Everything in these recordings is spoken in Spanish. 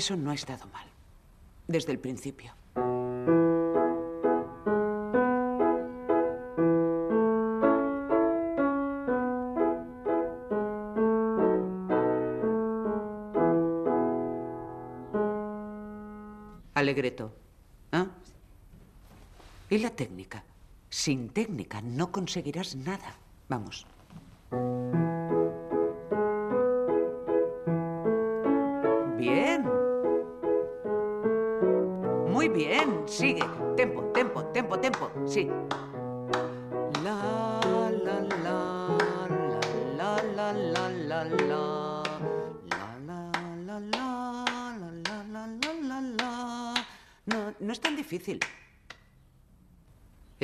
Eso no ha estado mal. Desde el principio. Alegreto. ¿Ah? ¿Y la técnica? Sin técnica no conseguirás nada. Vamos.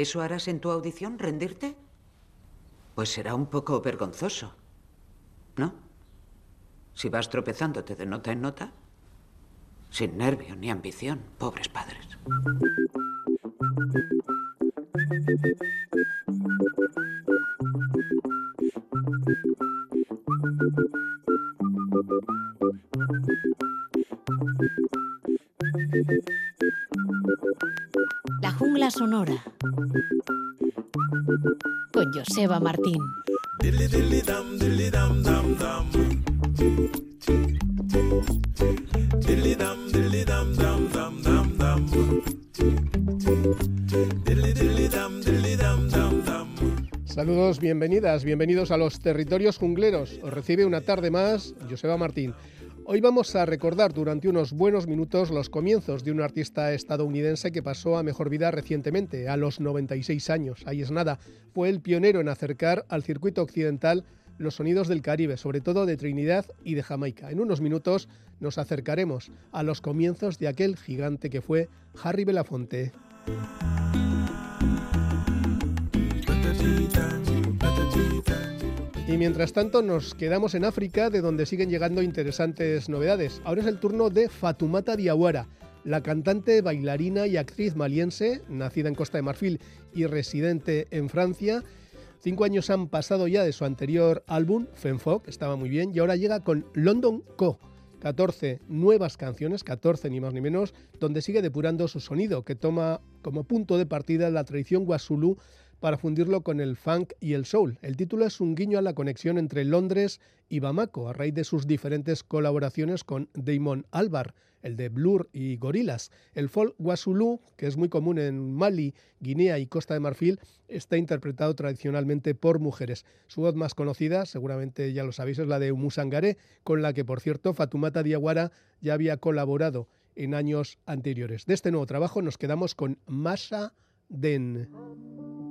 ¿Eso harás en tu audición, rendirte? Pues será un poco vergonzoso, ¿no? Si vas tropezándote de nota en nota, sin nervio ni ambición, pobres padres. La jungla sonora. Joseba Martín. Saludos, bienvenidas, bienvenidos a los territorios jungleros. Os recibe una tarde más Joseba Martín. Hoy vamos a recordar durante unos buenos minutos los comienzos de un artista estadounidense que pasó a mejor vida recientemente, a los 96 años. Ahí es nada, fue el pionero en acercar al circuito occidental los sonidos del Caribe, sobre todo de Trinidad y de Jamaica. En unos minutos nos acercaremos a los comienzos de aquel gigante que fue Harry Belafonte. Y mientras tanto nos quedamos en África, de donde siguen llegando interesantes novedades. Ahora es el turno de Fatumata Diawara, la cantante, bailarina y actriz maliense, nacida en Costa de Marfil y residente en Francia. Cinco años han pasado ya de su anterior álbum, Fenfo, que estaba muy bien, y ahora llega con London Co. 14 nuevas canciones, 14 ni más ni menos, donde sigue depurando su sonido, que toma como punto de partida la tradición guasulú para fundirlo con el funk y el soul. El título es un guiño a la conexión entre Londres y Bamako a raíz de sus diferentes colaboraciones con Damon Albar, el de Blur y Gorillaz. El folk Wasulu, que es muy común en Mali, Guinea y Costa de Marfil, está interpretado tradicionalmente por mujeres. Su voz más conocida, seguramente ya lo sabéis, es la de Umusangaré, con la que, por cierto, Fatumata Diawara ya había colaborado en años anteriores. De este nuevo trabajo nos quedamos con Masha Den.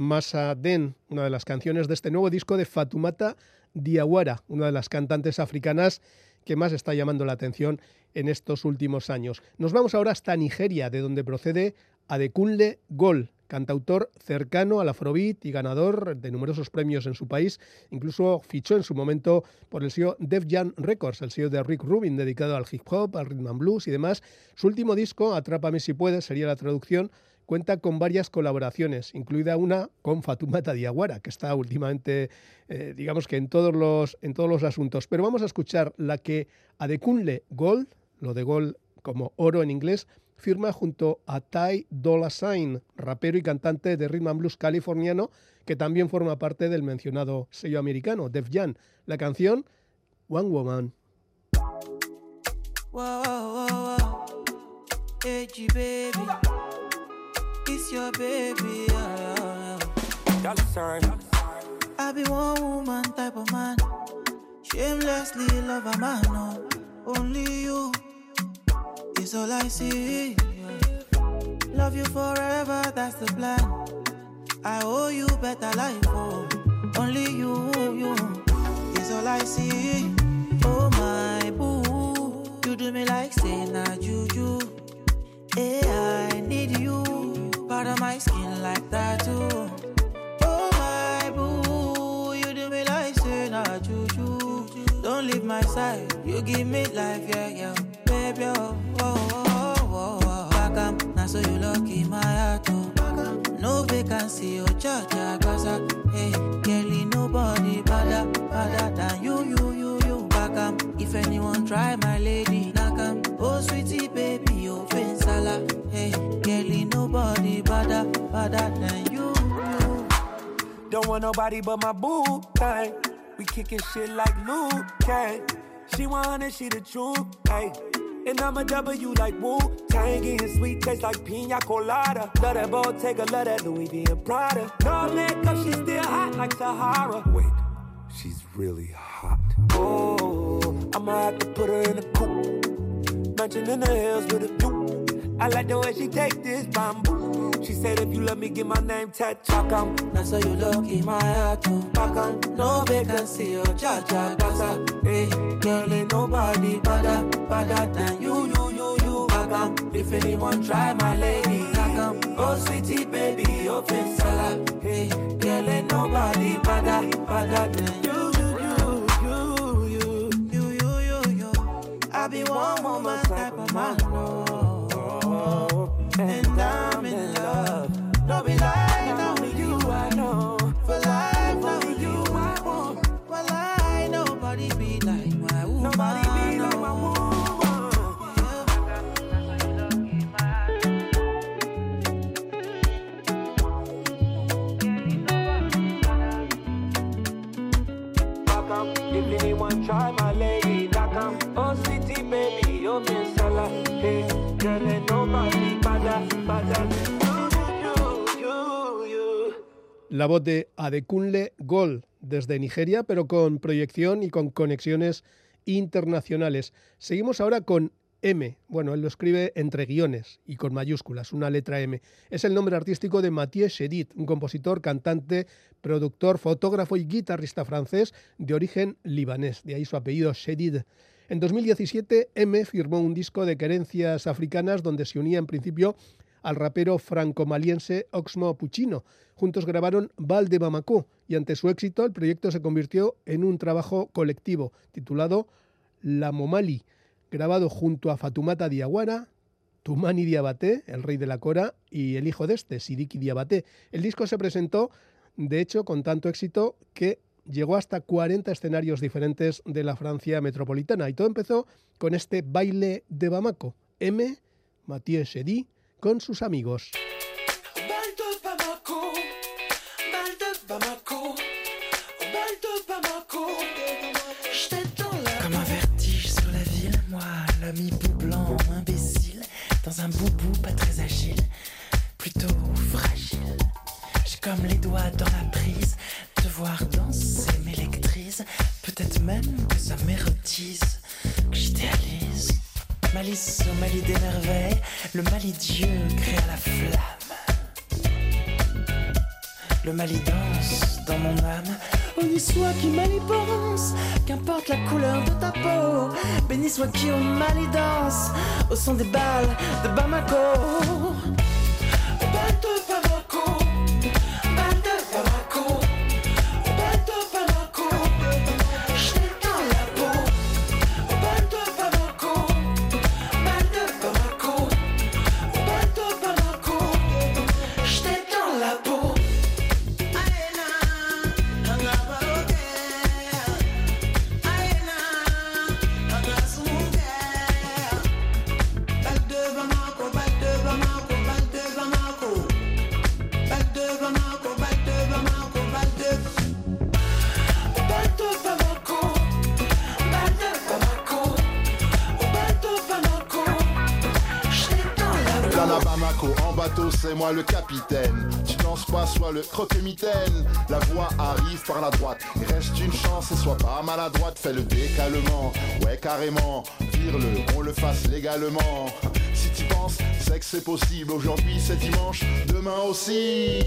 Masa Den, una de las canciones de este nuevo disco de Fatumata Diawara, una de las cantantes africanas que más está llamando la atención en estos últimos años. Nos vamos ahora hasta Nigeria, de donde procede Adekunle Gol, cantautor cercano al afrobeat y ganador de numerosos premios en su país. Incluso fichó en su momento por el sello Def Jam Records, el sello de Rick Rubin, dedicado al hip hop, al rhythm and blues y demás. Su último disco, Atrápame si puedes, sería la traducción, cuenta con varias colaboraciones, incluida una con Fatumata Diawara, que está últimamente, eh, digamos que en todos, los, en todos los asuntos. Pero vamos a escuchar la que Adekunle Gold, lo de Gold como oro en inglés, firma junto a Ty Dolla Sign, rapero y cantante de rhythm and blues californiano, que también forma parte del mencionado sello americano, Def Jam. La canción One Woman. Whoa, whoa, whoa, whoa. Edgy baby. It's your baby. I be one woman type of man. Shamelessly love a man. No. Only you is all I see. Love you forever, that's the plan. I owe you better life. Oh. Only you, you is all I see. Oh my boo, you do me like say na juju. Hey, I need you, part of my skin like that too. Oh my boo, you do me like say na juju. Don't leave my side, you give me life, yeah, yeah, baby. Oh, oh, up, now so you lucky my heart, oh. No vacancy, oh, cha, gaza. Hey, Kelly, nobody better, better than you, you, you, you. Back up, if anyone try my lady, knock 'em. Oh, sweetie, baby, oh, sala. Hey, Kelly, nobody better, better than you, you. Don't want nobody but my boo thing. We kicking shit like Luke Kang. She want she the truth, hey. And I'm a W like Wu Tang, getting sweet taste like pina colada. Love that Bottega, love that Louis V and Prada. No makeup, she still hot like Sahara. Wait, she's really hot. Oh, I'ma have to put her in a coupe. Mansion in the hills with a view. I like the way she take this bamboo. She said if you let me get my name tattooed. Now so you lucky my heart to back on. No vacancy or cha cha gaza Hey, girl ain't nobody better, better than you, you, you, you. Back on, if anyone try my lady Back on, oh sweetie baby, open salad Hey, girl ain't nobody better, better than you. I be one woman type of man, no And I'm in love. Don't be lying, La voz de Adekunle Gol desde Nigeria, pero con proyección y con conexiones internacionales. Seguimos ahora con M. Bueno, él lo escribe entre guiones y con mayúsculas, una letra M. Es el nombre artístico de Mathieu Chedid, un compositor, cantante, productor, fotógrafo y guitarrista francés de origen libanés. De ahí su apellido Chedid. En 2017, M firmó un disco de querencias africanas donde se unía en principio al rapero franco-maliense Oxmo Puccino. Juntos grabaron Val de Bamako y ante su éxito el proyecto se convirtió en un trabajo colectivo titulado La Momali, grabado junto a Fatumata Diawara, Tumani Diabaté, el rey de la Cora, y el hijo de este, Sidiki Diabaté. El disco se presentó, de hecho, con tanto éxito que llegó hasta 40 escenarios diferentes de la Francia metropolitana. Y todo empezó con este baile de Bamako. M, Mathieu Chedy, con sus amigos. Comme un vertige sur la ville, moi, l'ami bout blanc, imbécile, dans un boubou pas très agile, plutôt fragile. J'ai comme les doigts dans la prise, te voir danser m'électrise, peut-être même que ça m'érotise, que j'idéalise. Malice au Mali des merveilles. Le Mali Dieu créa la flamme. Le Mali danse dans mon âme. Béni soit qui Mali pense, qu'importe la couleur de ta peau. Béni soit qui au Mali danse, au son des balles de Bamako. Moi le capitaine. Tu danses pas, sois le croque-mitaine. La voix arrive par la droite. Reste une chance et sois pas maladroite. Fais le décalement, ouais, carrément. Vire-le, qu'on le fasse légalement. Si tu penses, c'est que c'est possible. Aujourd'hui, c'est dimanche, demain aussi.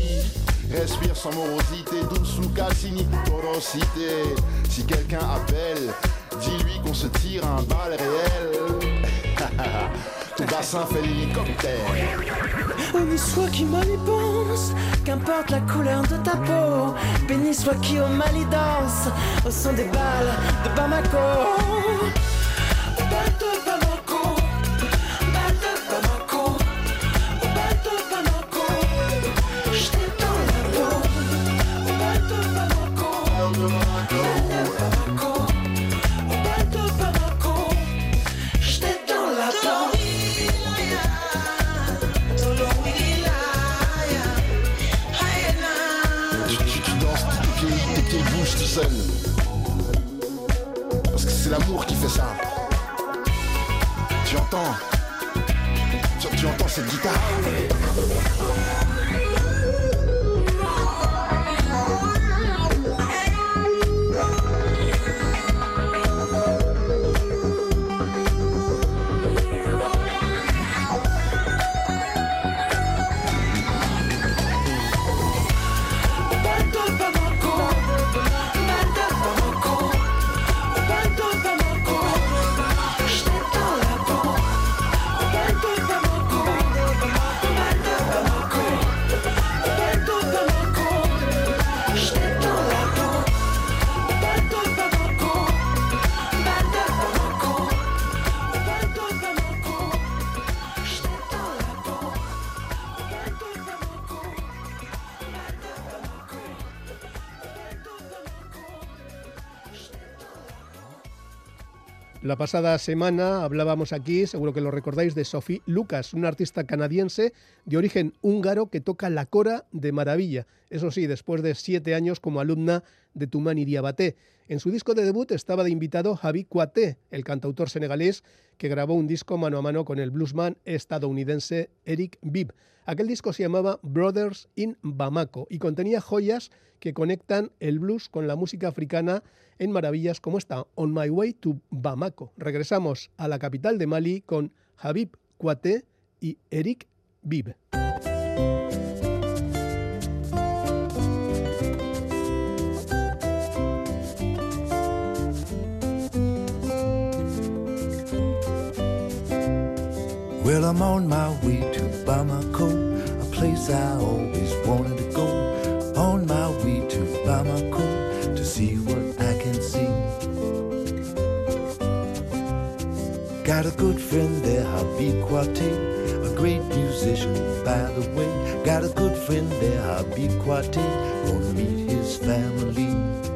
Respire sans morosité, douce ou Cassini, porosité. Si quelqu'un appelle, dis-lui qu'on se tire un bal réel. Ton bassin fait l'hélicoptère. Béni soit qui pense, qu'importe la couleur de ta peau. Béni soit qui au Mali danse, au son des balles de Bamako. La pasada semana hablábamos aquí, seguro que lo recordáis, de Sophie Lucas, una artista canadiense de origen húngaro que toca la cora de maravilla. Eso sí, después de siete años como alumna de Tumani Diabaté. En su disco de debut estaba de invitado Javi Cuaté, el cantautor senegalés que grabó un disco mano a mano con el bluesman estadounidense Eric Bibb. Aquel disco se llamaba Brothers in Bamako y contenía joyas que conectan el blues con la música africana en maravillas como esta, On My Way to Bamako. Regresamos a la capital de Mali con Habib Kouaté y Eric Bibb. Well, I'm on my way to Bamako, a place I always wanted to go. On my way to Bamako to see what I can see. Got a good friend there, Habib Kwate, a great musician, by the way. Got a good friend there, Habib Kwate, gonna meet his family.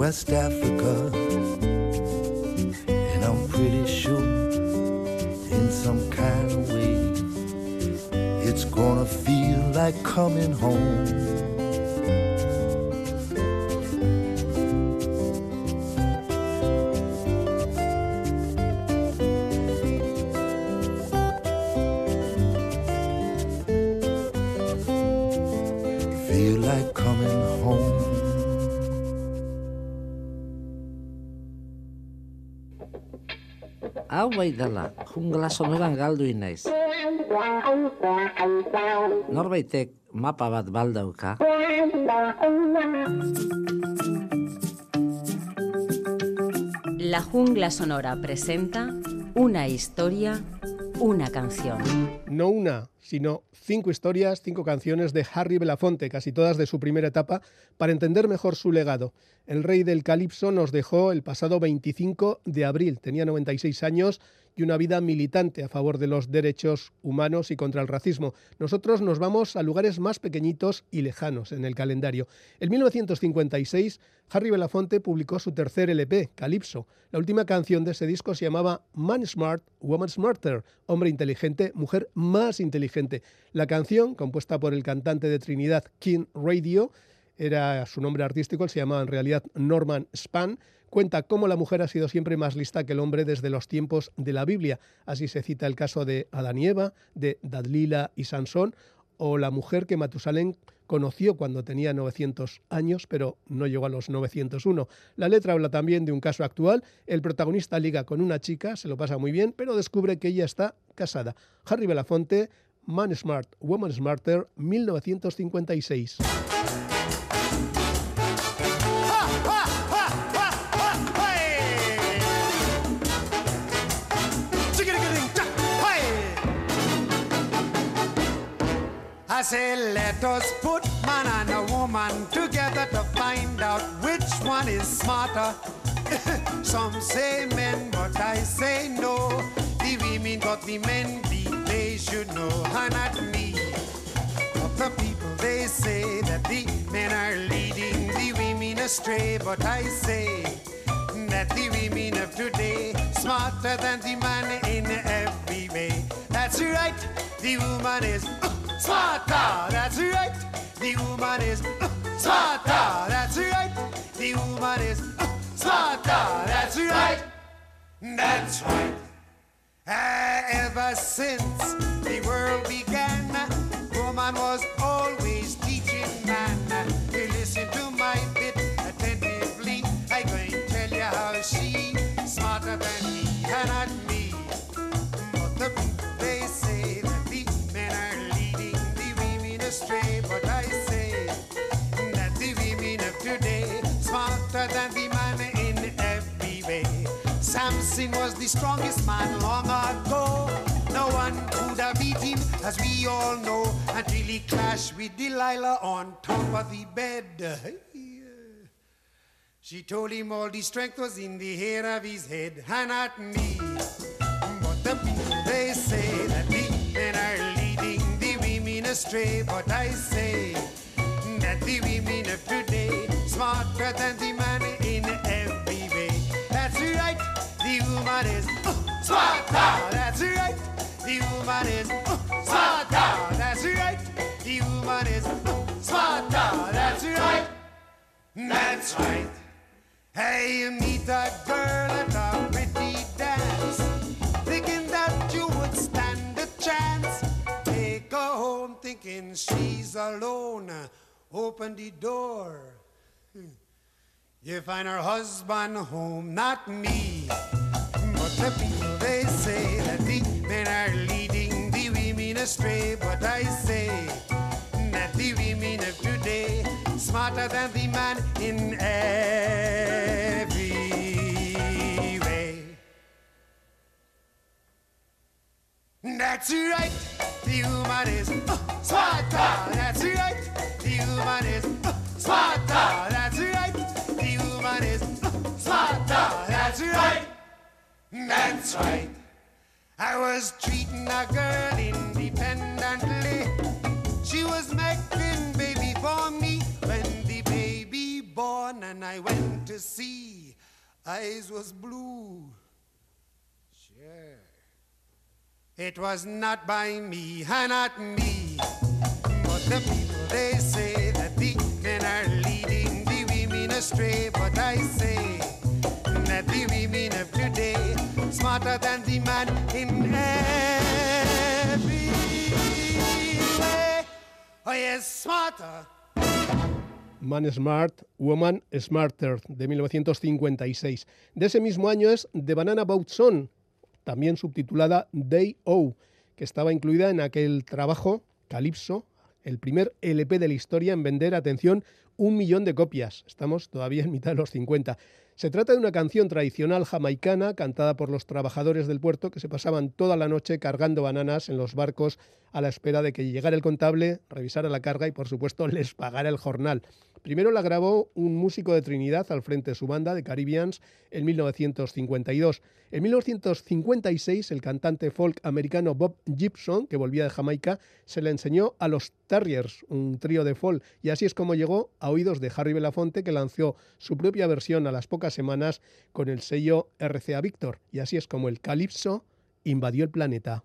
West Africa. And I'm pretty sure, in some kind of way, it's gonna feel like coming home. Jungla sonoran galdu. Norbaitek mapa bat baldauka. La jungla sonora presenta una historia, una canción. No una, sino cinco historias, cinco canciones de Harry Belafonte, casi todas de su primera etapa, para entender mejor su legado. El rey del calipso nos dejó el pasado 25 de abril. Tenía 96 años y una vida militante a favor de los derechos humanos y contra el racismo. Nosotros nos vamos a lugares más pequeñitos y lejanos en el calendario. En 1956, Harry Belafonte publicó su tercer LP, Calypso. La última canción de ese disco se llamaba Man Smart, Woman Smarter, hombre inteligente, mujer más inteligente. La canción, compuesta por el cantante de Trinidad King Radio, era su nombre artístico, se llamaba en realidad Norman Span, cuenta cómo la mujer ha sido siempre más lista que el hombre desde los tiempos de la Biblia. Así se cita el caso de Adán y Eva, de Dadlila y Sansón, o la mujer que Matusalén conoció cuando tenía 900 años, pero no llegó a los 901. La letra habla también de un caso actual. El protagonista liga con una chica, se lo pasa muy bien, pero descubre que ella está casada. Harry Belafonte, Man Smart, Woman Smarter, 1956. I say, let us put man and a woman together to find out which one is smarter. Some say men, but I say no. The women got the men beat, they should know, and not me. But the people, they say that the men are leading the women astray, but I say that the women of today smarter than the man in every way. That's right, the woman is uh, uh. That's right, the woman is uh. That's right, the woman is uh. That's right, that's right. Ah, ever since the world began, woman was always teaching man. Was the strongest man long ago. No one could have beat him, as we all know, until he clashed with Delilah on top of the bed. She told him all the strength was in the hair of his head, and not me. But the people they say that the men are leading the women astray. But I say that the women of today smarter than the man in every the woman is uh, smarter. That's right, the woman is uh, smarter. That's right, the woman is uh, smarter. That's right. That's right. Hey, you meet a girl at a pretty dance, thinking that you would stand a chance. Take her home thinking she's alone. Open the door. Hmm. You find her husband home, not me. The people they say that the men are leading the women astray. But I say that the women of today smarter than the man in every way. That's right, the woman is uh, smarter. That's right, the woman is uh, smarter. That's right, the woman is uh, smarter. That's right, that's right. I was treating a girl independently. She was making baby for me when the baby born and I went to see. Eyes was blue. Sure. It was not by me, not me. But the people they say that the men are leading the women astray. But I say that the women of today smarter than the man in. Oh smarter. Man Smart, Woman Smarter, de 1956. De ese mismo año es The Banana Boat Song, también subtitulada Day O, que estaba incluida en aquel trabajo, Calypso, el primer LP de la historia en vender, atención, un millón de copias. Estamos todavía en mitad de los 50. Se trata de una canción tradicional jamaicana cantada por los trabajadores del puerto que se pasaban toda la noche cargando bananas en los barcos a la espera de que llegara el contable, revisara la carga y por supuesto les pagara el jornal. Primero la grabó un músico de Trinidad al frente de su banda de Caribbeans en 1952. En 1956 el cantante folk americano Bob Gibson, que volvía de Jamaica, se le enseñó a los Terriers, un trío de folk, y así es como llegó a oídos de Harry Belafonte, que lanzó su propia versión a las pocas semanas con el sello RCA Victor, y así es como el Calypso invadió el planeta.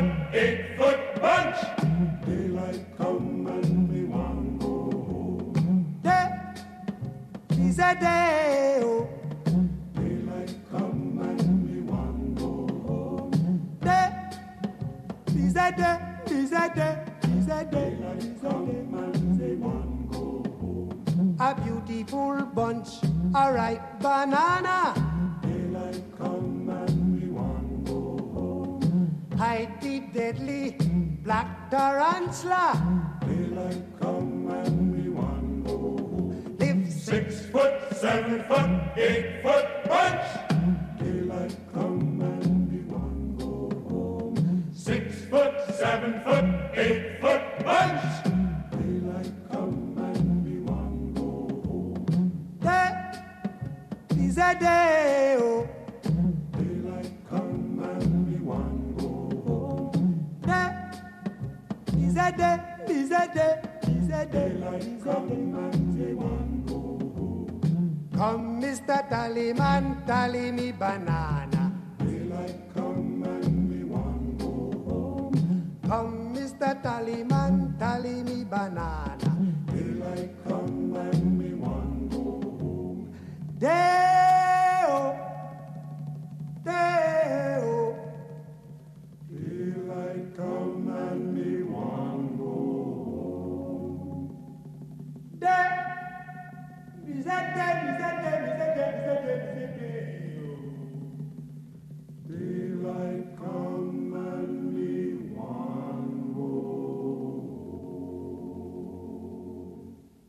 A beautiful bunch, a ripe banana. Daylight come and we want go home. Hide the deadly black tarantula. Daylight come and seven foot, eight foot punch. Daylight come and be one go home. Six foot, seven foot, eight foot punch. Daylight come and be one go home. That is a day. Oh. Daylight come and be one go home. That is a day, is a day, is a day. Daylight come and be one. Mr. Tallyman, tally me banana. Daylight come and me want go home. Come, Mr. Tallyman, tally me banana. Daylight come and me want go home. Day-o, day-o. Daylight come and we want go home. Day, Bizete, Bizete, Bizete,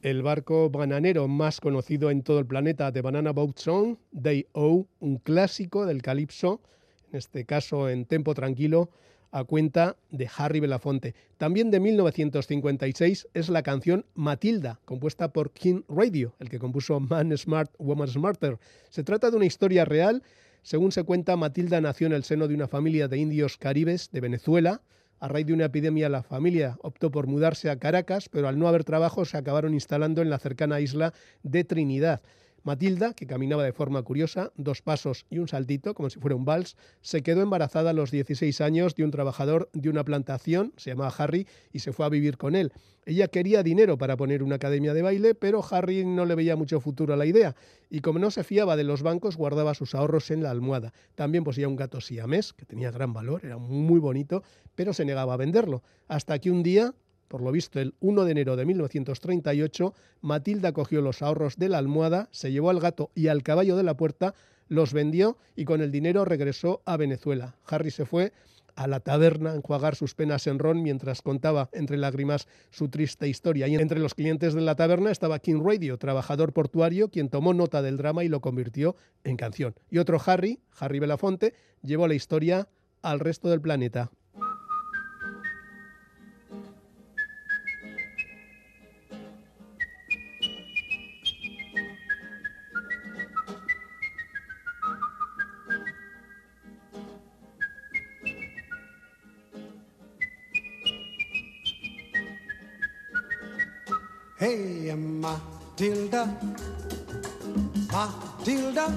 El barco bananero más conocido en todo el planeta, The Banana Boat Song, Day O, un clásico del calipso, en este caso en tempo tranquilo, a cuenta de Harry Belafonte. También de 1956 es la canción Matilda, compuesta por King Radio, el que compuso Man Smart, Woman Smarter. Se trata de una historia real. Según se cuenta, Matilda nació en el seno de una familia de indios caribes de Venezuela. A raíz de una epidemia, la familia optó por mudarse a Caracas, pero al no haber trabajo se acabaron instalando en la cercana isla de Trinidad. Matilda, que caminaba de forma curiosa, dos pasos y un saltito, como si fuera un vals, se quedó embarazada a los 16 años de un trabajador de una plantación, se llamaba Harry, y se fue a vivir con él. Ella quería dinero para poner una academia de baile, pero Harry no le veía mucho futuro a la idea, y como no se fiaba de los bancos, guardaba sus ahorros en la almohada. También poseía un gato siamés, que tenía gran valor, era muy bonito, pero se negaba a venderlo. Hasta que un día, por lo visto, el 1 de enero de 1938, Matilda cogió los ahorros de la almohada, se llevó al gato y al caballo de la puerta, los vendió y con el dinero regresó a Venezuela. Harry se fue a la taberna a enjuagar sus penas en ron mientras contaba entre lágrimas su triste historia. Y entre los clientes de la taberna estaba King Radio, trabajador portuario, quien tomó nota del drama y lo convirtió en canción. Y otro Harry, Harry Belafonte, llevó la historia al resto del planeta. Hey, Matilda, Matilda,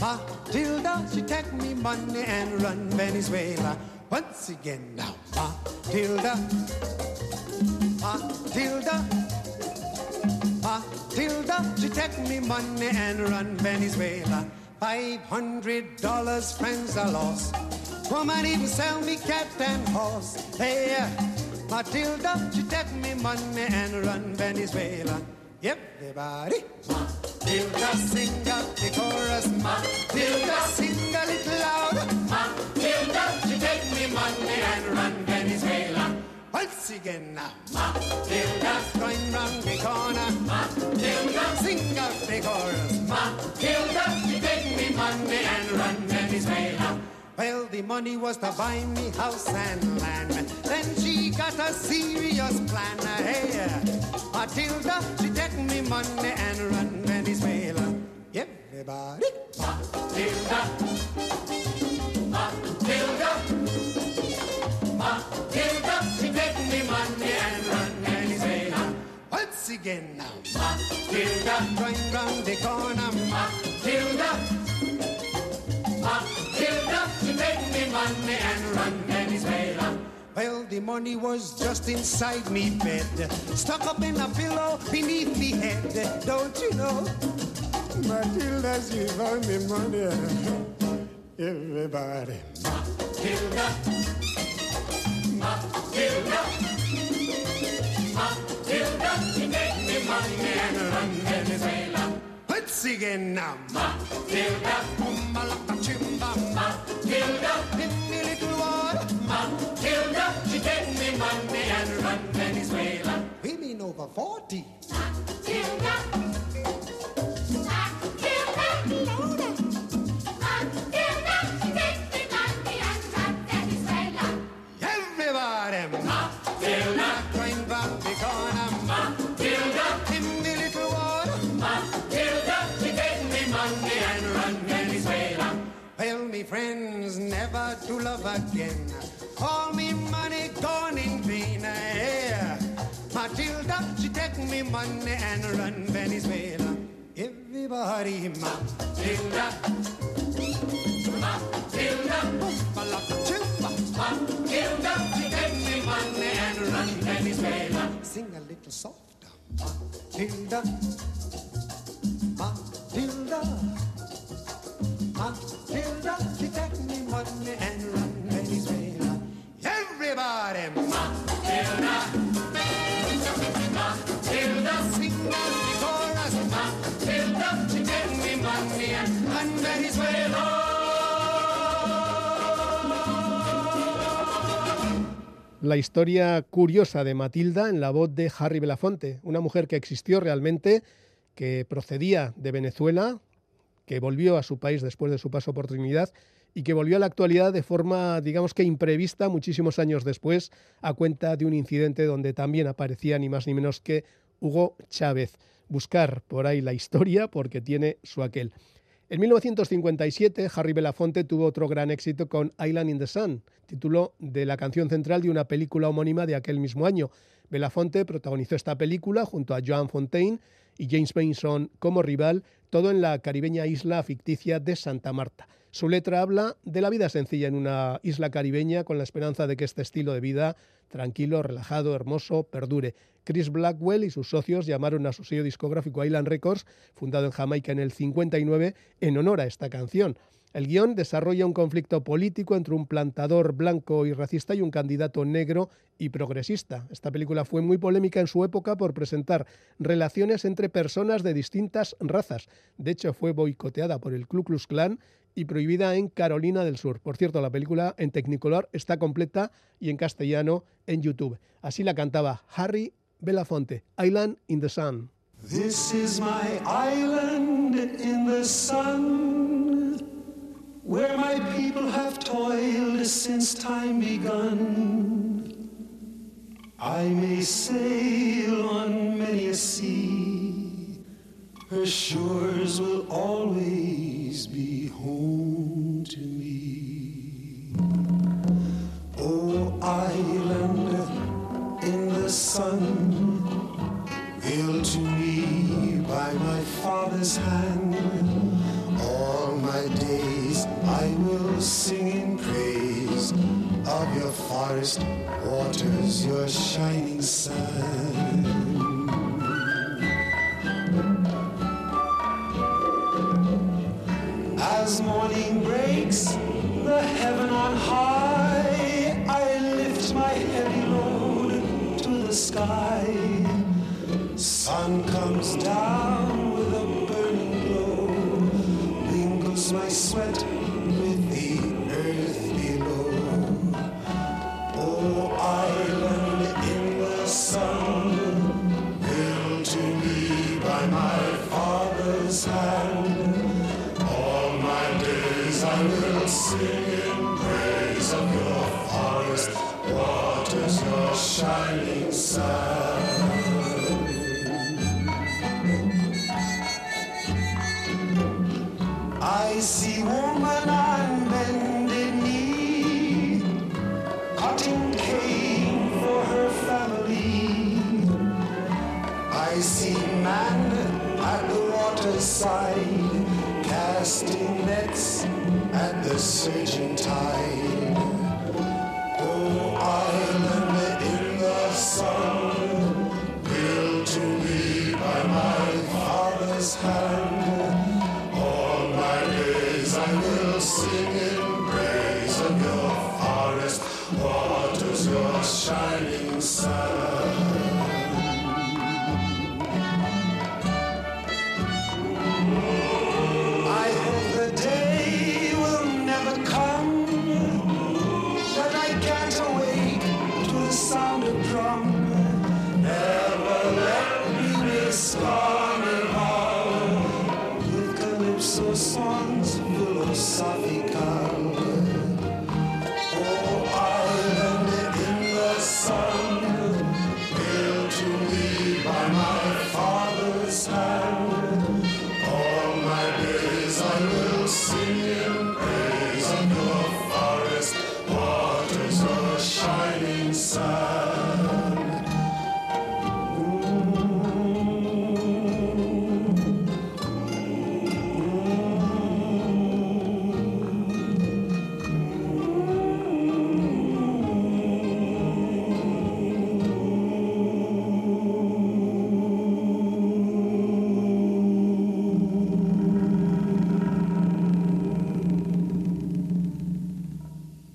Matilda, she take me money and run Venezuela. Once again now, Matilda, Matilda, Matilda, she take me money and run Venezuela. Five hundred dollars, friends are lost. Woman even sell me cat and horse. Hey, Matilda, she take me money and run Venezuela. Everybody, Matilda, sing out the chorus. Matilda, sing a little louder. Matilda, she take me money and run Venezuela. Once again now, Matilda, going round the corner. Matilda, sing out the chorus. Matilda, she take me money and run Venezuela. Well, the money was to buy me house and land. Then she got a serious plan. Hey, Matilda, she take me money and run Venezuela. Everybody, Matilda, Matilda, Matilda, she take me money and run Venezuela. Once again now, Matilda, going round the corner. Matilda. Matilda, she make me money and run Venezuela. Well, the money was just inside me bed, stuck up in a pillow beneath me head. Don't you know? Matilda, she found me money. Everybody. Matilda. Matilda. Matilda, she make me money and run Venezuela. Let's again now. Matilda, Venezuela. Well, me friends never to love again. All me money gone in vain. Matilda, she take me money and run Venezuela. Everybody, Matilda. Matilda. Matilda. Matilda, she take me money and run Venezuela. Sing a little softer. Matilda. La historia curiosa de Matilda en la voz de Harry Belafonte, una mujer que existió realmente, que procedía de Venezuela, que volvió a su país después de su paso por Trinidad y que volvió a la actualidad de forma, digamos que imprevista, muchísimos años después, a cuenta de un incidente donde también aparecía ni más ni menos que Hugo Chávez. Buscar por ahí la historia porque tiene su aquel. En 1957, Harry Belafonte tuvo otro gran éxito con Island in the Sun, título de la canción central de una película homónima de aquel mismo año. Belafonte protagonizó esta película junto a Joan Fontaine y James Mason como rival, todo en la caribeña isla ficticia de Santa Marta. Su letra habla de la vida sencilla en una isla caribeña con la esperanza de que este estilo de vida tranquilo, relajado, hermoso, perdure. Chris Blackwell y sus socios llamaron a su sello discográfico Island Records, fundado en Jamaica en el 59, en honor a esta canción. El guion desarrolla un conflicto político entre un plantador blanco y racista y un candidato negro y progresista. Esta película fue muy polémica en su época por presentar relaciones entre personas de distintas razas. De hecho, fue boicoteada por el Ku Klux Klan y prohibida en Carolina del Sur. Por cierto, la película en Technicolor está completa y en castellano en YouTube. Así la cantaba Harry Belafonte, Island in the Sun. This is my island in the sun, where my people have toiled since time begun. I may sail on many a sea, her shores will always be home to me. Oh, island in the sun, built to me by my father's hand. I will sing in praise of your forest waters, your shining sun. As morning breaks, the heaven on high, I lift my heavy load to the sky. Sun comes down with a burning glow, mingles my sweat I see woman unbending knee, cutting cane for her family. I see man at the waterside, casting nets at the surging tide.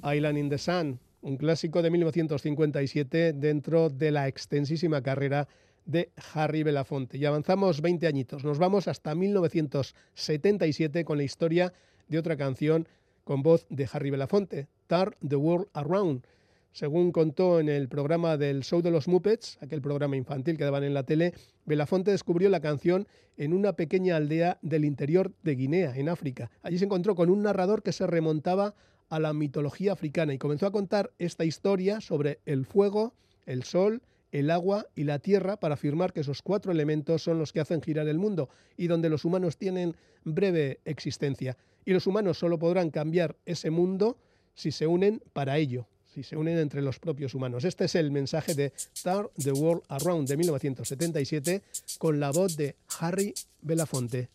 Island in the Sun, un clásico de 1957 dentro de la extensísima carrera de Harry Belafonte. Y avanzamos 20 añitos, nos vamos hasta 1977 con la historia de otra canción con voz de Harry Belafonte, Turn the World Around. Según contó en el programa del Show de los Muppets, aquel programa infantil que daban en la tele, Belafonte descubrió la canción en una pequeña aldea del interior de Guinea, en África. Allí se encontró con un narrador que se remontaba a la mitología africana y comenzó a contar esta historia sobre el fuego, el sol, el agua y la tierra para afirmar que esos cuatro elementos son los que hacen girar el mundo y donde los humanos tienen breve existencia. Y los humanos solo podrán cambiar ese mundo si se unen para ello, si se unen entre los propios humanos. Este es el mensaje de Turn the World Around de 1977 con la voz de Harry Belafonte.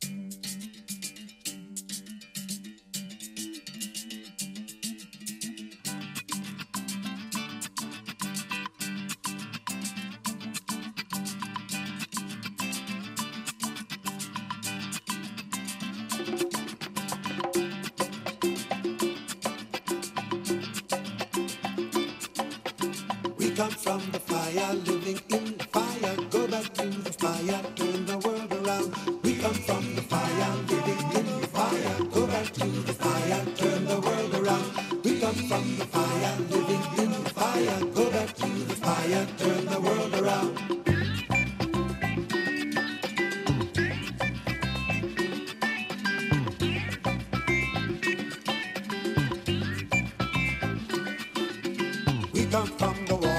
from the wall.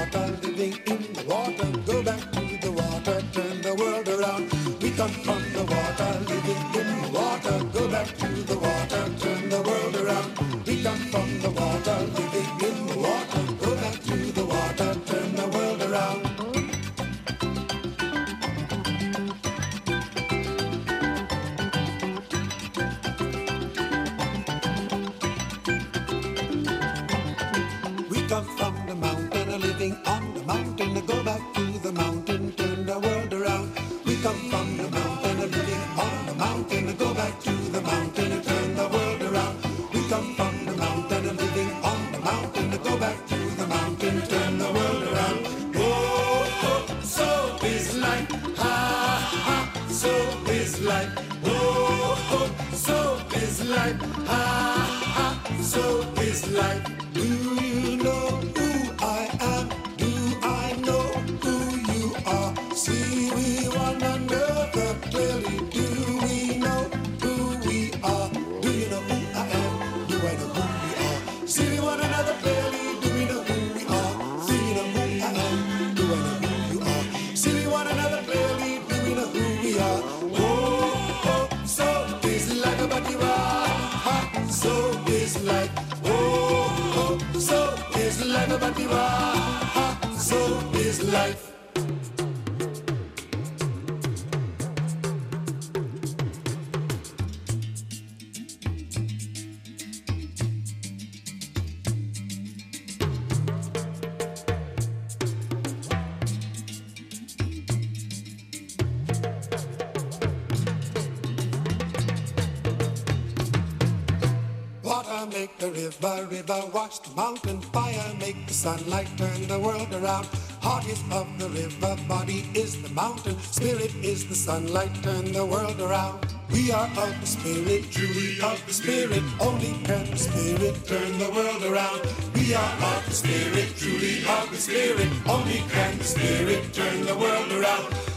River, river wash the mountain. Fire make the sunlight turn the world around. Heart is of the river, body is the mountain. Spirit is the sunlight, turn the world around. We are of the spirit, truly of the spirit. Only can the spirit turn the world around. We are of the spirit, truly of the spirit. Only can the spirit turn the world around.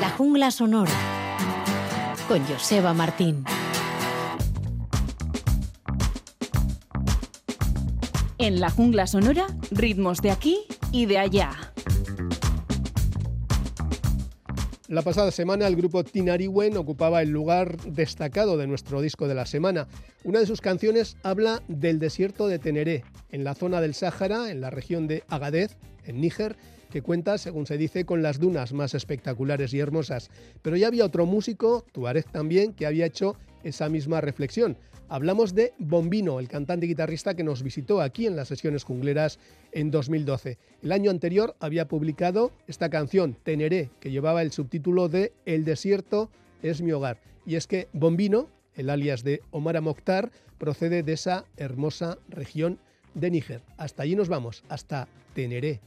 La jungla sonora con Joseba Martín. En la jungla sonora, ritmos de aquí y de allá. La pasada semana el grupo Tinariwen ocupaba el lugar destacado de nuestro disco de la semana. Una de sus canciones habla del desierto de Teneré, en la zona del Sáhara, en la región de Agadez, en Níger, que cuenta, según se dice, con las dunas más espectaculares y hermosas. Pero ya había otro músico, Tuareg también, que había hecho esa misma reflexión. Hablamos de Bombino, el cantante y guitarrista que nos visitó aquí en las sesiones jungleras en 2012. El año anterior había publicado esta canción, Teneré, que llevaba el subtítulo de El desierto es mi hogar. Y es que Bombino, el alias de Omar Mokhtar, procede de esa hermosa región de Níger. Hasta allí nos vamos, hasta Teneré.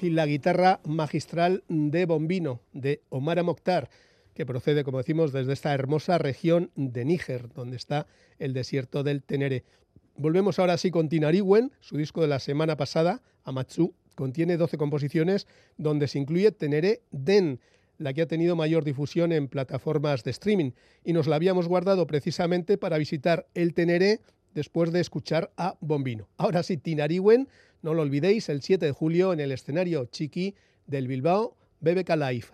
Y la guitarra magistral de Bombino, de Omar Mokhtar, que procede, como decimos, desde esta hermosa región de Níger, donde está el desierto del Tenere. Volvemos ahora sí con Tinariwen, su disco de la semana pasada, Amatsu, contiene 12 composiciones donde se incluye Tenere Den, la que ha tenido mayor difusión en plataformas de streaming, y nos la habíamos guardado precisamente para visitar el Tenere después de escuchar a Bombino. Ahora sí, Tinariwen, no lo olvidéis, el 7 de julio en el escenario Chiqui del Bilbao BBK Live.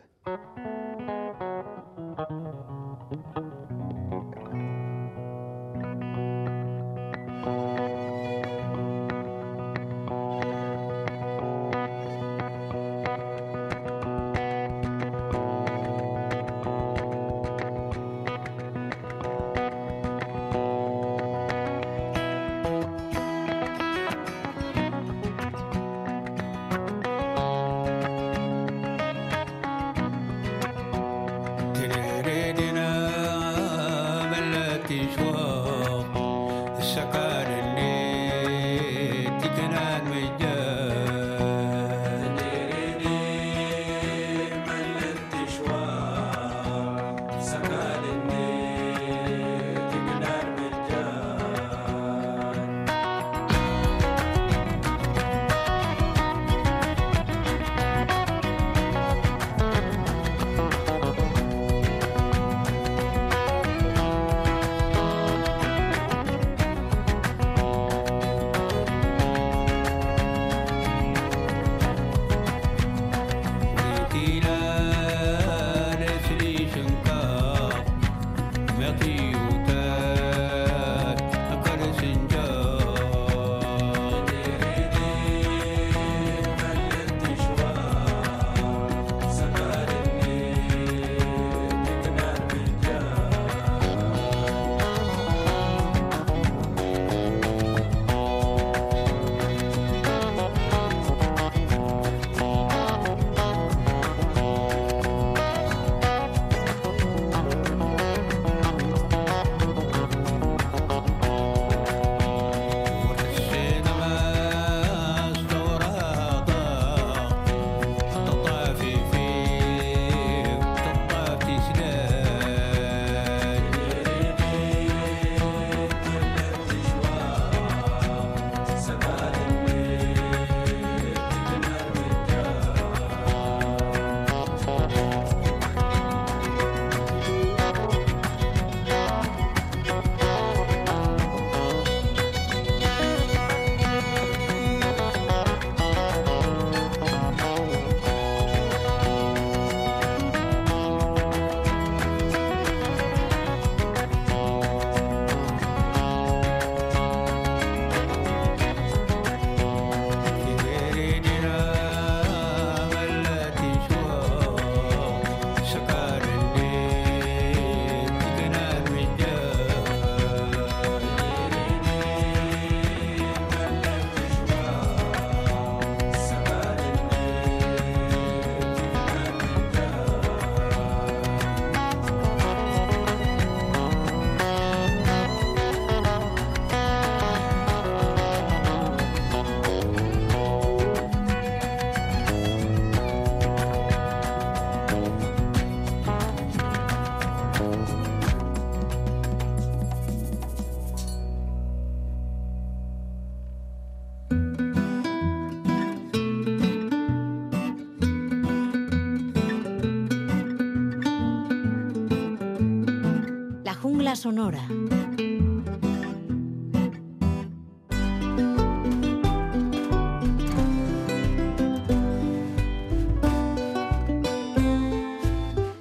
Sonora.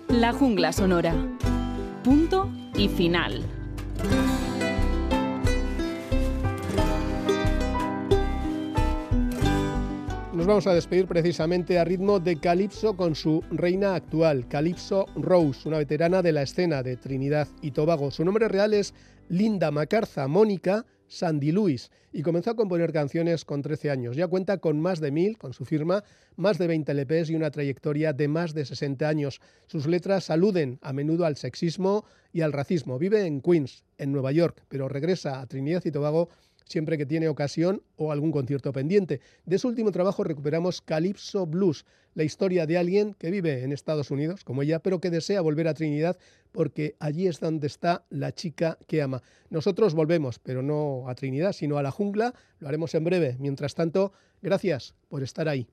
La jungla sonora. Punto y final. Vamos a despedir precisamente a ritmo de Calypso con su reina actual, Calypso Rose, una veterana de la escena de Trinidad y Tobago. Su nombre real es Linda Macarza Mónica Sandy Lewis y comenzó a componer canciones con 13 años. Ya cuenta con más de mil, con su firma, más de 20 LPs y una trayectoria de más de 60 años. Sus letras aluden a menudo al sexismo y al racismo. Vive en Queens, en Nueva York, pero regresa a Trinidad y Tobago siempre que tiene ocasión o algún concierto pendiente. De su último trabajo recuperamos Calypso Blues, la historia de alguien que vive en Estados Unidos, como ella, pero que desea volver a Trinidad porque allí es donde está la chica que ama. Nosotros volvemos, pero no a Trinidad, sino a la jungla. Lo haremos en breve. Mientras tanto, gracias por estar ahí.